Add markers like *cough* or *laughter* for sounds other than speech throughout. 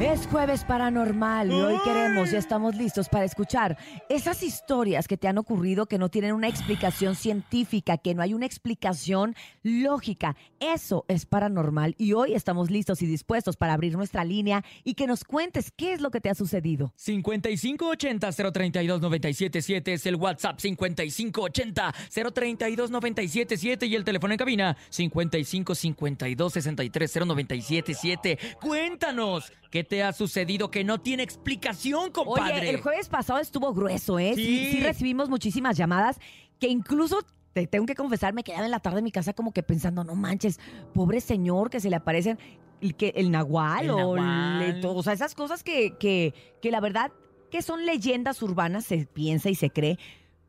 Es jueves paranormal y hoy queremos, ya estamos listos para escuchar esas historias que te han ocurrido que no tienen una explicación científica, que no hay una explicación lógica. Eso es paranormal y hoy estamos listos y dispuestos para abrir nuestra línea y que nos cuentes qué es lo que te ha sucedido. 5580-032-977 es el WhatsApp 5580-032-977 y el teléfono en cabina 5552-630977. Cuéntanos qué te ha sucedido que no tiene explicación, compadre. Oye, el jueves pasado estuvo grueso, ¿eh? Sí, Sí. sí recibimos muchísimas llamadas que incluso... Te tengo que confesar, me quedaba en la tarde en mi casa como que pensando, no manches, pobre señor que se le aparecen el, que, el nahual El o nahual. le- o sea, esas cosas que, que, que la verdad que son leyendas urbanas, se piensa y se cree,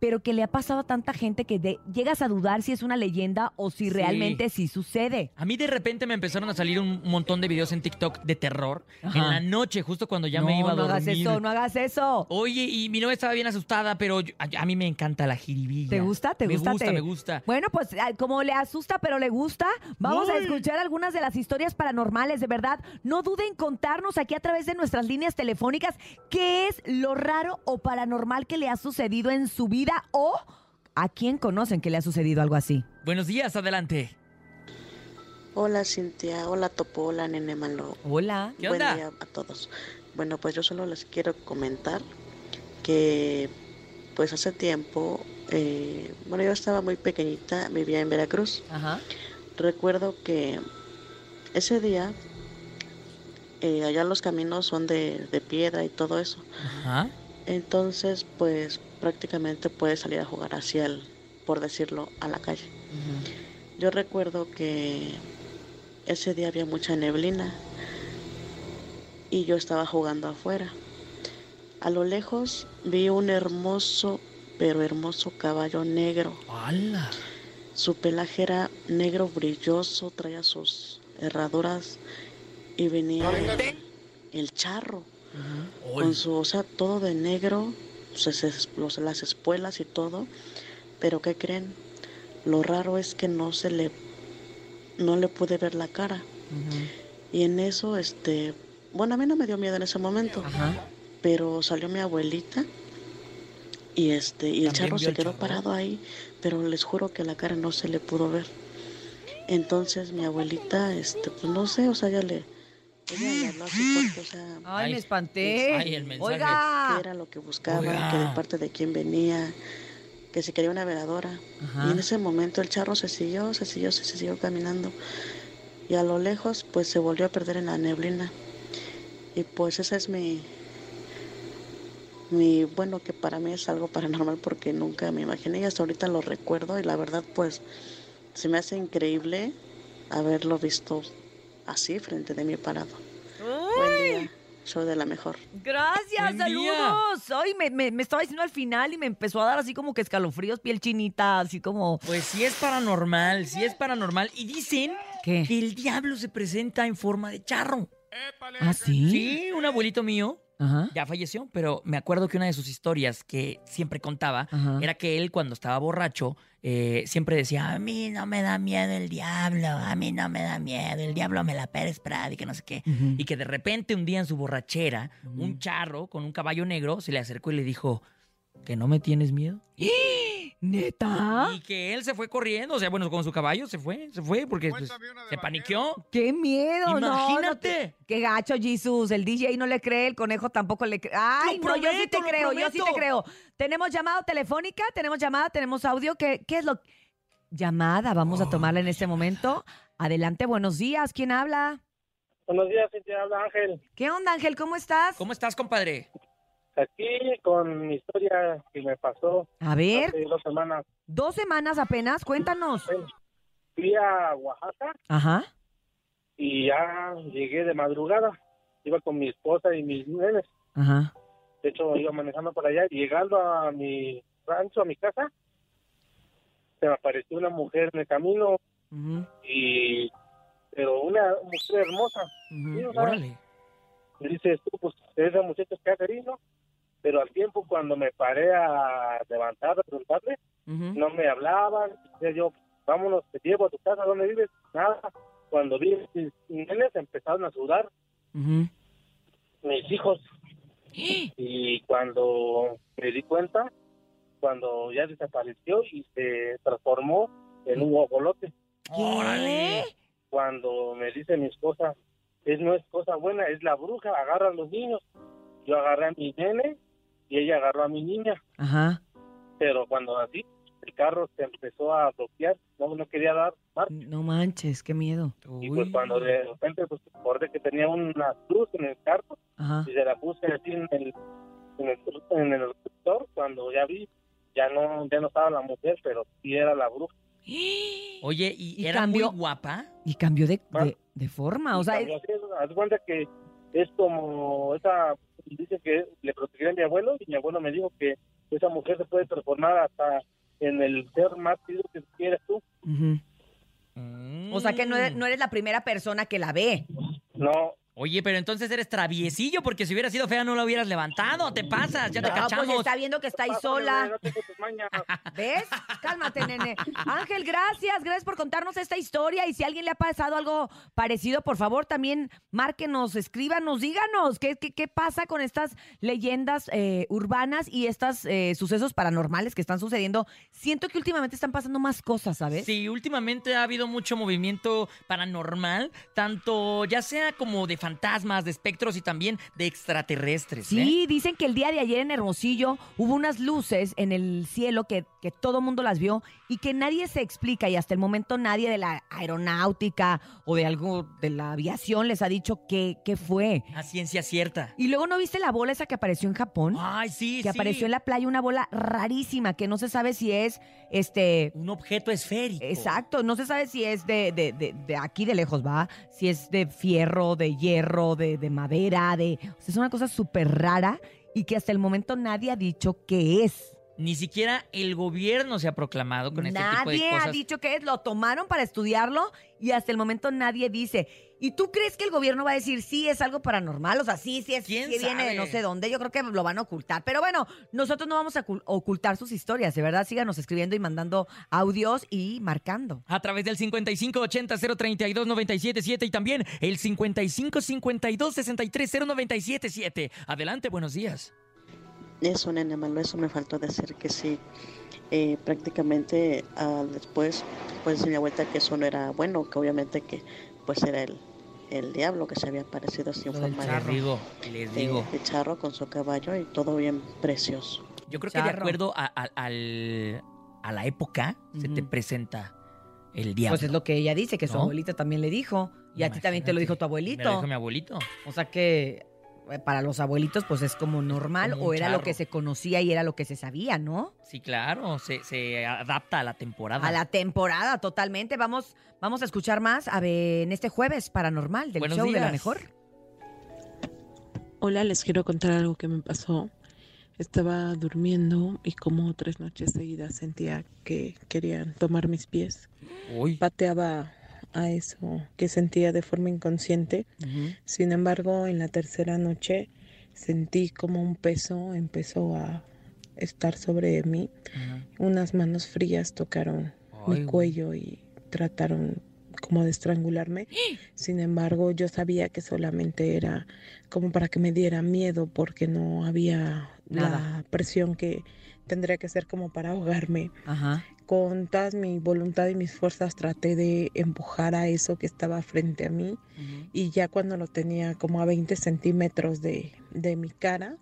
pero que le ha pasado a tanta gente que de- llegas a dudar si es una leyenda o si Sí. realmente sí sucede. A mí de repente me empezaron a salir un montón de videos en TikTok de terror Ajá. en la noche, justo cuando ya no, me iba a no dormir. hagas eso, no hagas eso. Oye, y mi novia estaba bien asustada, pero yo- a, a mí me encanta la jiribilla. ¿Te gusta? ¿Te me gusta? gusta? ¿Te- Me gusta, Bueno, pues como le asusta pero le gusta, vamos a escuchar algunas de las historias paranormales, de verdad. No duden en contarnos aquí a través de nuestras líneas telefónicas qué es lo raro o paranormal que le ha sucedido en su vida o a quién conocen que le ha sucedido algo así. Buenos días, adelante. Hola Cintia, hola Topo, hola Nene Malo. Hola. ¿Qué Buen onda? día a todos. Bueno, pues yo solo les quiero comentar que pues hace tiempo, eh, bueno yo estaba muy pequeñita, vivía en Veracruz. Ajá. Recuerdo que ese día, eh, allá los caminos son de, de piedra y todo eso. Ajá. Entonces pues prácticamente puedes salir a jugar hacia el, por decirlo, a la calle. Yo recuerdo que ese día había mucha neblina y yo estaba jugando afuera. A lo lejos vi un hermoso, pero hermoso caballo negro. ¡Hala! Su pelaje era negro brilloso, traía sus herraduras y venía el, el charro con su, o sea, todo de negro, pues, los- las espuelas y todo. Pero ¿qué creen? Lo raro es que no se le, no le pude ver la cara. Y en eso, este, bueno, a mí no me dio miedo en ese momento, Ajá. pero salió mi abuelita y este, y el ¿También charro se quedó charro? parado ahí, pero les juro que la cara no se le pudo ver. Entonces mi abuelita, este, pues no sé, o sea, ella le, ella le habló así fuerte, o sea, Ay, *gasps* Ay, me espanté. ay, el mensaje. Oiga. qué era lo que buscaba, Oiga. que de parte de quién venía, que si quería una veladora. Ajá. Y en ese momento el charro se siguió, se siguió, se siguió caminando. Y a lo lejos, pues se volvió a perder en la neblina. Y pues esa es mi, mi, bueno, que para mí es algo paranormal porque nunca me imaginé y hasta ahorita lo recuerdo y la verdad, pues se me hace increíble haberlo visto así frente de mí parado. Buen día, show de la mejor. Gracias, saludos. Ay, me, me- me estaba diciendo al final y me empezó a dar así como que escalofríos, piel chinita, así como... Pues sí es paranormal, sí es paranormal. Y dicen ¿Qué? que el diablo se presenta en forma de charro. ¿Ah, sí? Sí, un abuelito mío Ajá. ya falleció, pero me acuerdo que una de sus historias que siempre contaba Ajá. era que él cuando estaba borracho eh, siempre decía, a mí no me da miedo el diablo, a mí no me da miedo, el diablo me la Pérez Prada y que no sé qué. Y que de repente un día en su borrachera, un charro con un caballo negro se le acercó y le dijo, ¿que no me tienes miedo? ¿Neta? Y que él se fue corriendo, o sea, bueno, con su caballo se fue, se fue porque pues, se paniqueó. ¡Qué miedo! no, no ¡Qué gacho, Jesus! El DJ no le cree, el conejo tampoco le cree. ¡Ay, Lo no! Yo sí te prometo, creo, yo sí te creo. ¿Tenemos llamada telefónica? ¿Tenemos llamada? ¿Tenemos audio? ¿Qué, qué es lo...? Llamada, vamos a tomarla en este momento. Adelante, buenos días. ¿Quién habla? Buenos días, te habla Ángel. ¿Qué onda, Ángel? ¿Cómo estás? ¿Cómo estás, compadre? Aquí con mi historia que me pasó A ver, hace dos semanas. dos semanas apenas, cuéntanos. Fui a Oaxaca Ajá. y ya llegué de madrugada. Iba con mi esposa y mis nenes. Ajá. De hecho, iba manejando por allá. Llegando a mi rancho, a mi casa, se me apareció una mujer en el camino Ujú, y... Pero una mujer hermosa. ujú. Sí, o sea, Órale. Y dices tú, pues, esa muchacha que hace ¿no? Pero al tiempo, cuando me paré a levantar, a preguntarle, no me hablaban. Decía yo, vámonos, te llevo a tu casa, ¿dónde vives? Nada. Cuando vi mis nenes empezaron a sudar, mis hijos. *gasps* Y cuando me di cuenta, cuando ya desapareció y se transformó en un guajolote. ¿Qué? Cuando me dice mi esposa, es no es cosa buena, es la bruja, agarra a los niños. Yo agarré a mi nene y ella agarró a mi niña. Ajá. Pero cuando así, el carro se empezó a bloquear, no, no quería dar marcha. No manches, qué miedo. Y pues cuando de repente pues acordé que tenía una luz en el carro Ajá. y se la puse así en el en el, en el receptor, cuando ya vi ya no ya no estaba la mujer pero sí era la bruja *gasps* Oye, ¿y, ¿Y era cambió? muy guapa? Y cambió de, Ah. de, de forma, o sea, cambió así, haz de cuenta que es como esa dice que le protegía a mi abuelo y mi abuelo me dijo que esa mujer se puede transformar hasta en el ser más querido que quieres tú. Mm. o sea que no eres, no eres la primera persona que la ve. no Oye, pero entonces eres traviesillo, porque si hubiera sido fea no la hubieras levantado. Te pasas, ya te No, pues cachamos. está viendo que está ahí sola. ¿Ves? Cálmate, nene. Ángel, gracias. Gracias por contarnos esta historia. Y si a alguien le ha pasado algo parecido, por favor, también márquenos, escríbanos, díganos qué, qué, qué pasa con estas leyendas eh, urbanas y estos sucesos paranormales que están sucediendo. Siento que últimamente están pasando más cosas, ¿sabes? Sí, últimamente ha habido mucho movimiento paranormal, tanto ya sea como de fantasmas, de espectros y también de extraterrestres. ¿eh? Sí, dicen que el día de ayer en Hermosillo hubo unas luces en el cielo que, que todo mundo las vio y que nadie se explica y hasta el momento nadie de la aeronáutica o de algo de la aviación les ha dicho qué, qué fue. A ciencia cierta. Y luego no viste la bola esa que apareció en Japón, Ay, sí, que sí. apareció en la playa una bola rarísima que no se sabe si es este Un objeto esférico. Exacto, no se sabe si es de, de, de, de aquí de lejos, ¿va? Si es de fierro, de hierro, de, de madera, de... O sea, es una cosa súper rara y que hasta el momento nadie ha dicho qué es. Ni siquiera el gobierno se ha proclamado con este tipo de nadie cosas. ha dicho qué es, lo tomaron para estudiarlo y hasta el momento nadie dice. ¿Y tú crees que el gobierno va a decir sí es algo paranormal? O sea, sí, sí, es, sí ¿Quién viene de no sé dónde. Yo creo que lo van a ocultar. Pero bueno, nosotros no vamos a ocul- ocultar sus historias, de verdad. Síganos escribiendo y mandando audios y marcando. A través del 5580-032-977 y también el 5552-630977. Adelante, buenos días. Eso, nene malo, eso me faltó decir que sí. Eh, prácticamente ah, después, pues di vuelta que eso no era bueno, que obviamente que pues era el, el diablo que se había aparecido sin forma Les de, digo, les de- digo. de charro con su caballo y todo bien precioso. Yo creo que de acuerdo a, a- al- a la época se te presenta el diablo. Pues es lo que ella dice, que su ¿No? abuelita también le dijo. Y a ti también te lo dijo tu Me lo abuelito. dijo mi abuelito. O sea que eh, para los abuelitos pues es como normal Como o era lo que se conocía y era lo que se sabía, ¿no? Sí, claro, se, se adapta a la temporada. A la temporada totalmente. Vamos, vamos a escuchar más a ver, en este jueves paranormal del Buenos show de la días. mejor. Hola, les quiero contar algo que me pasó. Estaba durmiendo y como tres noches seguidas sentía que querían tomar mis pies. Uy, Pateaba a eso que sentía de forma inconsciente. Sin embargo, en la tercera noche sentí como un peso empezó a estar sobre mí. Unas manos frías tocaron Ay, mi cuello y trataron como de estrangularme. Sin embargo, yo sabía que solamente era como para que me diera miedo porque no había Nada. la presión que tendría que ser como para ahogarme. Ajá. Con toda mi voluntad y mis fuerzas traté de empujar a eso que estaba frente a mí y ya cuando lo tenía como a 20 centímetros de, de mi cara,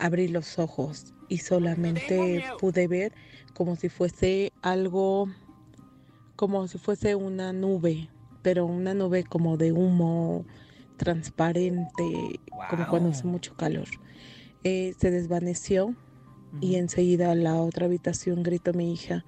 abrí los ojos y solamente pude ver como si fuese algo, como si fuese una nube, pero una nube como de humo transparente, como cuando hace mucho calor. Eh, se desvaneció y enseguida a la otra habitación gritó mi hija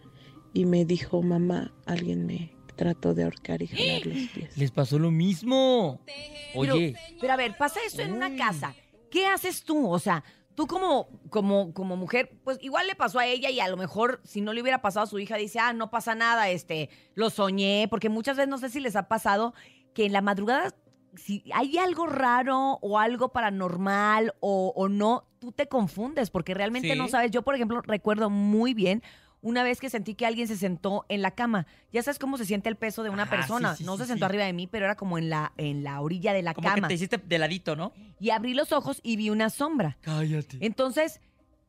y me dijo, mamá, alguien me trató de ahorcar y jalar los *gasps* pies. Les pasó lo mismo. Pero- Oye, Pero a ver, pasa esto en una casa. ¿Qué haces tú? O sea, tú como, como, como mujer, pues igual le pasó a ella y a lo mejor si no le hubiera pasado a su hija, dice, ah, no pasa nada, este, lo soñé, porque muchas veces no sé si les ha pasado que en la madrugada, si hay algo raro o algo paranormal o, o no, tú te confundes porque realmente Sí. no sabes. Yo, por ejemplo, recuerdo muy bien una vez que sentí que alguien se sentó en la cama. Ya sabes cómo se siente el peso de una Ajá, persona. sí, sí, no sí, se sentó arriba de mí, pero era como en la, en la orilla de la Como que cama. te hiciste de ladito, ¿no? Y abrí los ojos y vi una sombra. Cállate. Entonces,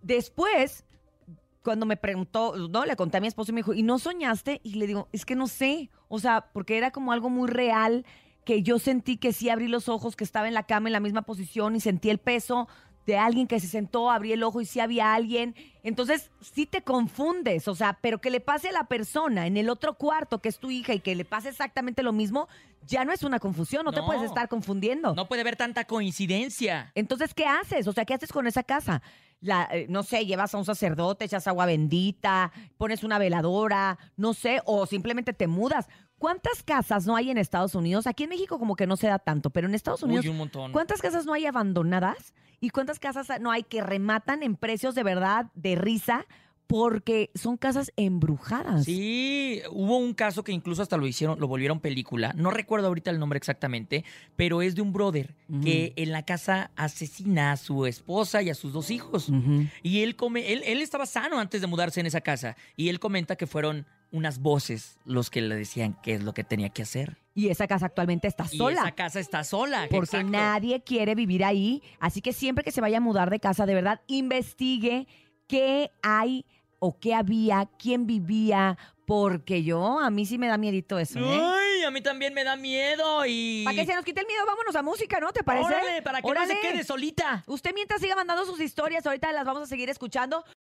después, cuando me preguntó, no, le conté a mi esposo y me dijo, ¿y no soñaste? Y le digo, es que no sé. O sea, porque era como algo muy real que yo sentí que sí abrí los ojos, que estaba en la cama en la misma posición y sentí el peso de alguien que se sentó, abrí el ojo y sí había alguien. Entonces, sí te confundes, o sea, pero que le pase a la persona en el otro cuarto, que es tu hija, y que le pase exactamente lo mismo, ya no es una confusión, no, te puedes estar confundiendo. No puede haber tanta coincidencia. Entonces, ¿qué haces? O sea, ¿qué haces con esa casa? La, eh, no sé, llevas a un sacerdote, echas agua bendita, pones una veladora, no sé, o simplemente te mudas. ¿Cuántas casas no hay en Estados Unidos? Aquí en México como que no se da tanto, pero en Estados Unidos, Uy, un montón. ¿cuántas casas no hay abandonadas? ¿Y cuántas casas no hay que rematan en precios de verdad, de risa? Porque son casas embrujadas. Sí, hubo un caso que incluso hasta lo hicieron, lo volvieron película. No recuerdo ahorita el nombre exactamente, pero es de un brother que en la casa asesina a su esposa y a sus dos hijos. Y él come, él, él estaba sano antes de mudarse en esa casa. Y él comenta que fueron unas voces los que le decían qué es lo que tenía que hacer. Y esa casa actualmente está Y sola. esa casa está sola. porque exacto. nadie quiere vivir ahí. Así que siempre que se vaya a mudar de casa, de verdad, investigue qué hay o qué había, quién vivía, porque yo, a mí sí me da miedito eso, ¿eh? Ay, a mí también me da miedo y... Para que se nos quite el miedo, vámonos a música, ¿no? ¿Te parece? Órale, para que no se quede solita. Usted mientras siga mandando sus historias, ahorita las vamos a seguir escuchando.